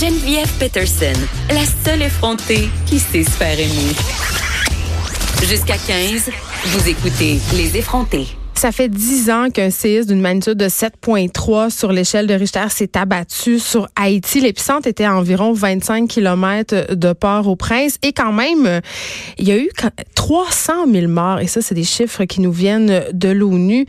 Geneviève Peterson, la seule effrontée qui sait se faire aimer. Jusqu'à 15, vous écoutez Les effrontés. Ça fait dix ans qu'un séisme d'une magnitude de 7,3 sur l'échelle de Richter s'est abattu sur Haïti. L'épicentre était à environ 25 km de Port-au-Prince. Et quand même, il y a eu 300 000 morts. Et ça, c'est des chiffres qui nous viennent de l'ONU.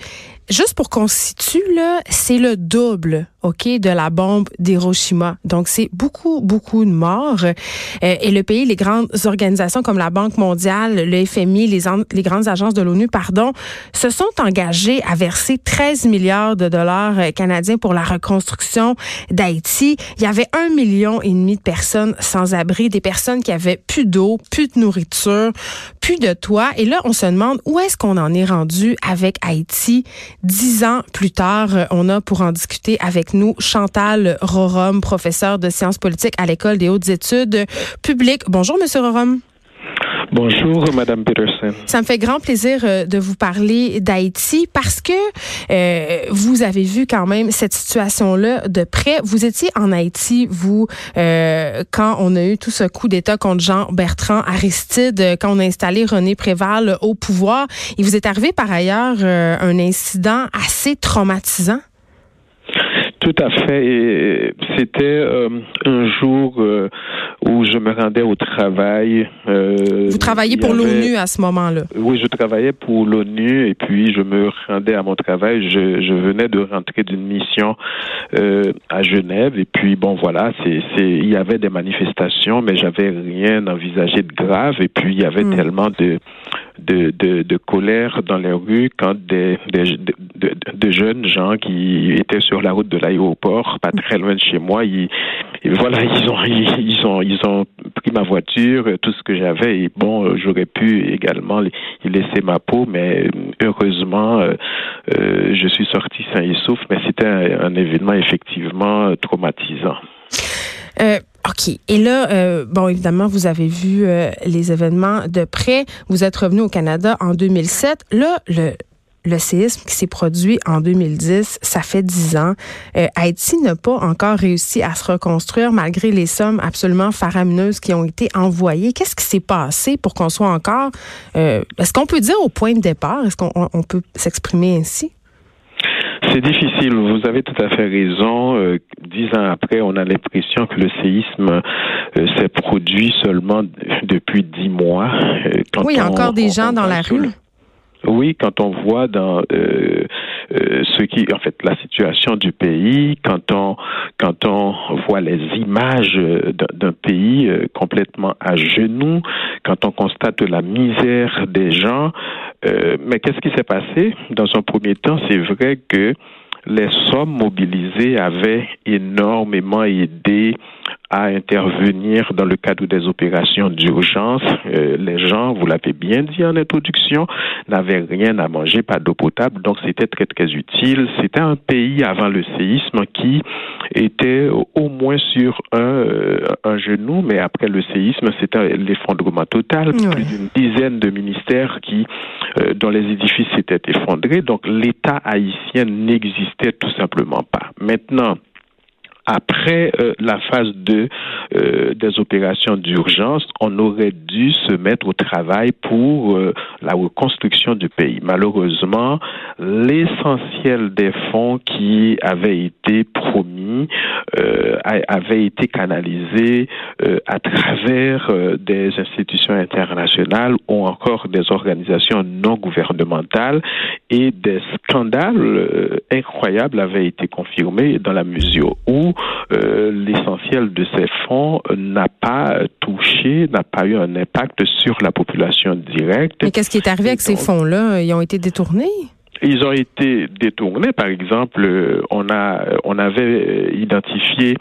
Juste pour qu'on situe, c'est le double, OK, de la bombe d'Hiroshima. Donc, c'est beaucoup, beaucoup de morts. Euh, et le pays, les grandes organisations comme la Banque mondiale, le FMI, les, les grandes agences de l'ONU, pardon, se sont engagées à verser 13 milliards de dollars euh, canadiens pour la reconstruction d'Haïti. Il y avait un million et demi de personnes sans abri, des personnes qui avaient plus d'eau, plus de nourriture, plus de toit. Et là, on se demande où est-ce qu'on en est rendu avec Haïti Dix ans plus tard, on a pour en discuter avec nous Chantal Rorom, professeure de sciences politiques à l'École des hautes études publiques. Bonjour, Monsieur Rorom. Bonjour, Madame Peterson. Ça me fait grand plaisir euh, de vous parler d'Haïti parce que euh, vous avez vu quand même cette situation-là de près. Vous étiez en Haïti, vous, euh, quand on a eu tout ce coup d'État contre Jean Bertrand Aristide, quand on a installé René Préval au pouvoir. Il vous est arrivé par ailleurs un incident assez traumatisant. Tout à fait. C'était euh, un jour euh, où je me rendais au travail. Euh, Vous travailliez pour l'ONU à ce moment-là? Oui, je travaillais pour l'ONU et puis je me rendais à mon travail. Je, je venais de rentrer d'une mission à Genève et puis bon voilà, c'est, c'est, il y avait des manifestations, mais j'avais rien envisagé de grave et puis il y avait hmm. tellement de de, de, colère dans les rues quand des, des de, jeunes gens qui étaient sur la route de l'aéroport, pas très loin de chez moi, ils, voilà, ils ont, ils, ont, ils ont pris ma voiture, tout ce que j'avais, et bon, j'aurais pu également laisser ma peau, mais heureusement, euh, euh, je suis sorti sain et sauf, mais c'était un, un événement effectivement traumatisant. Euh, OK. Et là, euh, bon, évidemment, vous avez vu euh, les événements de près. Vous êtes revenu au Canada en 2007. Là, le, le séisme qui s'est produit en 2010, ça fait dix ans. Euh, Haïti n'a pas encore réussi à se reconstruire malgré les sommes absolument faramineuses qui ont été envoyées. Qu'est-ce qui s'est passé pour qu'on soit encore... Est-ce qu'on peut dire au point de départ? Est-ce qu'on peut s'exprimer ainsi? C'est difficile, vous avez tout à fait raison. Euh, dix ans après, on a l'impression que le séisme euh, s'est produit seulement depuis dix mois. Euh, oui, il y a encore des gens dans la rue. Oui, quand on voit dans euh, euh, ce qui, en fait, la situation du pays, quand on quand on voit les images d'un pays complètement à genoux, quand on constate la misère des gens, euh, mais qu'est-ce qui s'est passé? Dans un premier temps, c'est vrai que les sommes mobilisées avaient énormément aidé à intervenir dans le cadre des opérations d'urgence. Euh, les gens, vous l'avez bien dit en introduction, n'avaient rien à manger, pas d'eau potable, donc c'était très très utile. C'était un pays avant le séisme qui était au moins sur un, euh, un genou, mais après le séisme, c'était l'effondrement total. Plus d'une dizaine de ministères qui, euh, dont les édifices s'étaient effondrés, donc l'État haïtien n'existait tout simplement pas. Maintenant, après euh, la phase 2 euh, des opérations d'urgence, on aurait dû se mettre au travail pour euh, la reconstruction du pays. Malheureusement, l'essentiel des fonds qui avaient été promis avaient été canalisés à travers des institutions internationales ou encore des organisations non gouvernementales et des scandales incroyables avaient été confirmés dans la mesure où euh, l'essentiel de ces fonds n'a pas touché, n'a pas eu un impact sur la population directe. Mais qu'est-ce qui est arrivé avec ces fonds-là? Ils ont été détournés? Ils ont été détournés. Par exemple, euh, on a, on avait identifié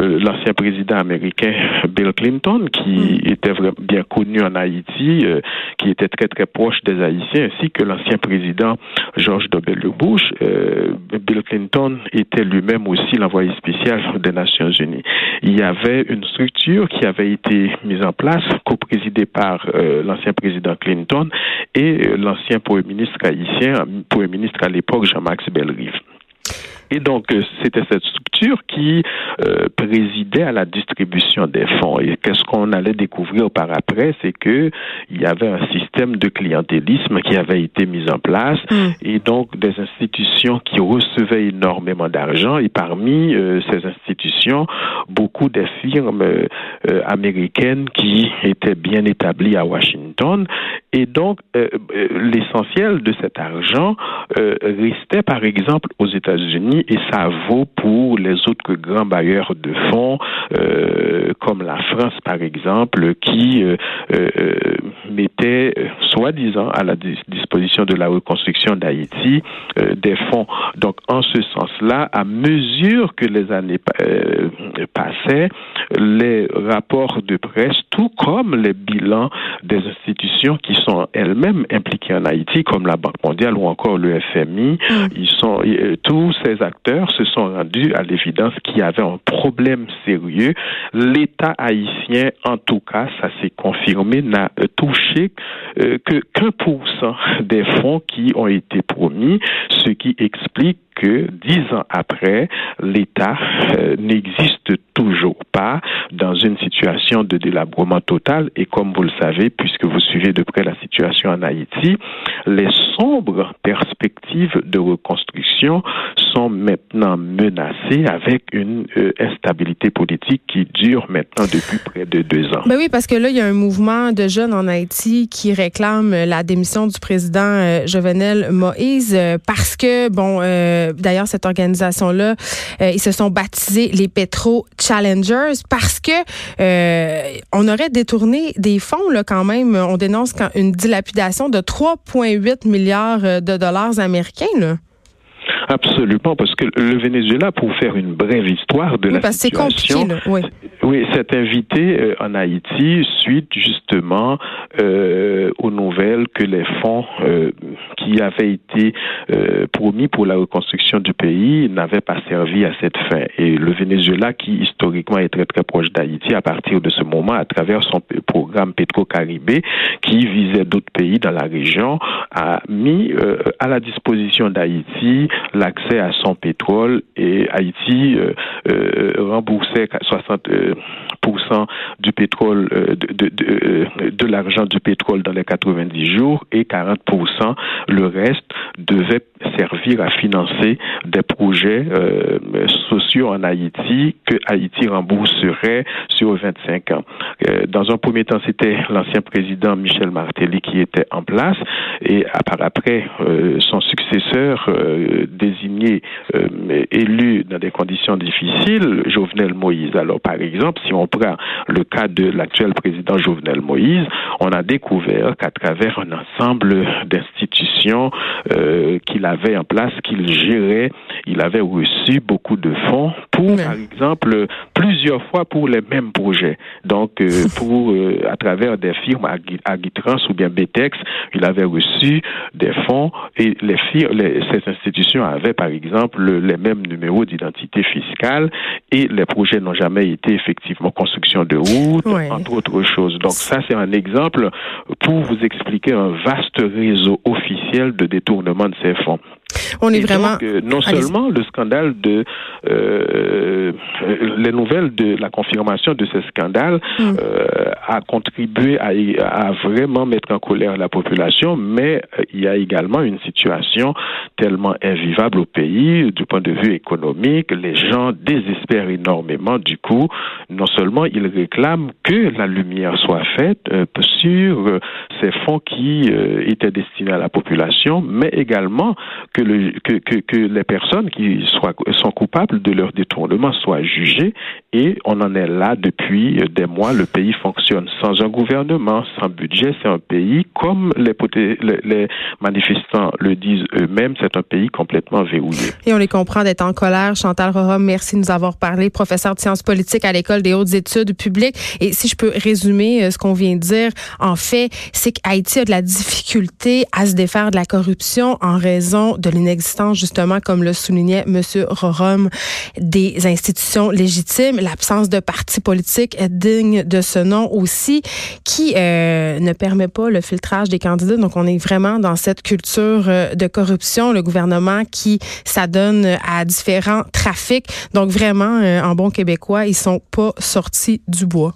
euh, l'ancien président américain Bill Clinton, qui mm. était bien connu en Haïti, euh, qui était très très proche des Haïtiens, ainsi que l'ancien président George W. Bush. Bill Clinton était lui-même aussi l'envoyé spécial des Nations Unies. Il y avait une structure qui avait été mise en place, co-présidée par l'ancien président Clinton et l'ancien premier ministre haïtien, Premier ministre à l'époque, Jean-Max Bellerive. Et donc, euh, c'était cette structure qui euh, présidait à la distribution des fonds. Et qu'est-ce qu'on allait découvrir par après, c'est que il y avait un système de clientélisme qui avait été mis en place, mm. et donc des institutions qui recevaient énormément d'argent. Et parmi euh, ces institutions, beaucoup des firmes américaines qui étaient bien établies à Washington. Et donc, l'essentiel de cet argent restait, par exemple, aux États-Unis et ça vaut pour les autres grands bailleurs de fonds euh, comme la France par exemple qui euh, euh, mettait soi-disant à la disposition de la reconstruction d'Haïti des fonds. Donc en ce sens-là, à mesure que les années passaient, les rapports de presse, tout comme les bilans des institutions qui sont elles-mêmes impliquées en Haïti, comme la Banque mondiale ou encore le FMI, mm. ils sont tous ces acteurs se sont rendus à l'évidence qu'il y avait un problème sérieux. L'État haïtien, en tout cas, ça s'est confirmé, n'a touché euh, que qu'un pour cent des fonds qui ont été promis, ce qui explique que dix ans après, l'État euh, n'existe toujours pas dans une situation de délabrement total. Et comme vous le savez, puisque vous suivez de près la situation en Haïti, les sombres perspectives de reconstruction sont maintenant menacées avec une euh, instabilité politique qui dure maintenant depuis près de deux ans. Ben oui, parce que là, il y a un mouvement de jeunes en Haïti qui réclament la démission du président euh, Jovenel Moïse parce que, bon, D'ailleurs, cette organisation-là, euh, ils se sont baptisés les Petro Challengers parce que euh, on aurait détourné des fonds là quand même. On dénonce une dilapidation de 3,8 milliards de dollars américains. Là. Absolument, parce que le Venezuela, pour faire une brève histoire de la situation, oui. oui, s'est invité euh, en Haïti suite justement euh, aux nouvelles que les fonds euh, qui avaient été euh, promis pour la reconstruction du pays n'avaient pas servi à cette fin. Et le Venezuela, qui historiquement est très très proche d'Haïti, à partir de ce moment, à travers son programme Petro-Caribé, qui visait d'autres pays dans la région, a mis à la disposition d'Haïti l'accès à son pétrole et Haïti euh, euh, remboursait 60 du pétrole euh, de, de, de, l'argent du pétrole dans les 90 jours et 40% le reste devait servir à financer des projets sociaux en Haïti que Haïti rembourserait sur 25 ans. dans un premier temps, c'était l'ancien président Michel Martelly qui était en place et par après son successeur désigné, euh, élu dans des conditions difficiles, Jovenel Moïse. Alors, par exemple, si on prend le cas de l'actuel président Jovenel Moïse, on a découvert qu'à travers un ensemble d'institutions euh, qu'il avait en place, qu'il gérait, il avait reçu beaucoup de fonds pour, par exemple, plusieurs fois pour les mêmes projets. Donc, euh, pour à travers des firmes Agitrans ou bien Betex, il avait reçu des fonds et les firmes, ces institutions avaient par exemple, les mêmes numéros d'identité fiscale et les projets n'ont jamais été effectivement construction de routes, entre autres choses. Donc ça, c'est un exemple pour vous expliquer un vaste réseau officiel de détournement de ces fonds. On est vraiment. Euh, non seulement le scandale de euh, les nouvelles de la confirmation de ce scandale euh, a contribué à, à, vraiment mettre en colère la population, mais il y a également une situation tellement invivable au pays du point de vue économique. Les gens désespèrent énormément. Du coup, non seulement ils réclament que la lumière soit faite sur ces fonds qui étaient destinés à la population, mais également que le, que, que, que, les personnes qui sont coupables de leur détournement soient jugées et on en est là depuis des mois. Le pays fonctionne sans un gouvernement, sans budget. C'est un pays, comme les, les, manifestants le disent eux-mêmes, un pays complètement verrouillé. Et on les comprend d'être en colère. Chantal Rorom, merci de nous avoir parlé, professeur de sciences politiques à l'École des hautes études publiques. Et si je peux résumer euh, ce qu'on vient de dire, en fait, c'est qu'Haïti a de la difficulté à se défaire de la corruption en raison de l'inexistence, justement, comme le soulignait M. Rorom, des institutions légitimes. l'absence de partis politiques est digne de ce nom aussi, qui ne permet pas le filtrage des candidats. Donc, on est vraiment dans cette culture de corruption. Le gouvernement qui s'adonne à différents trafics. Donc, vraiment, en bon québécois, ils sont pas sortis du bois.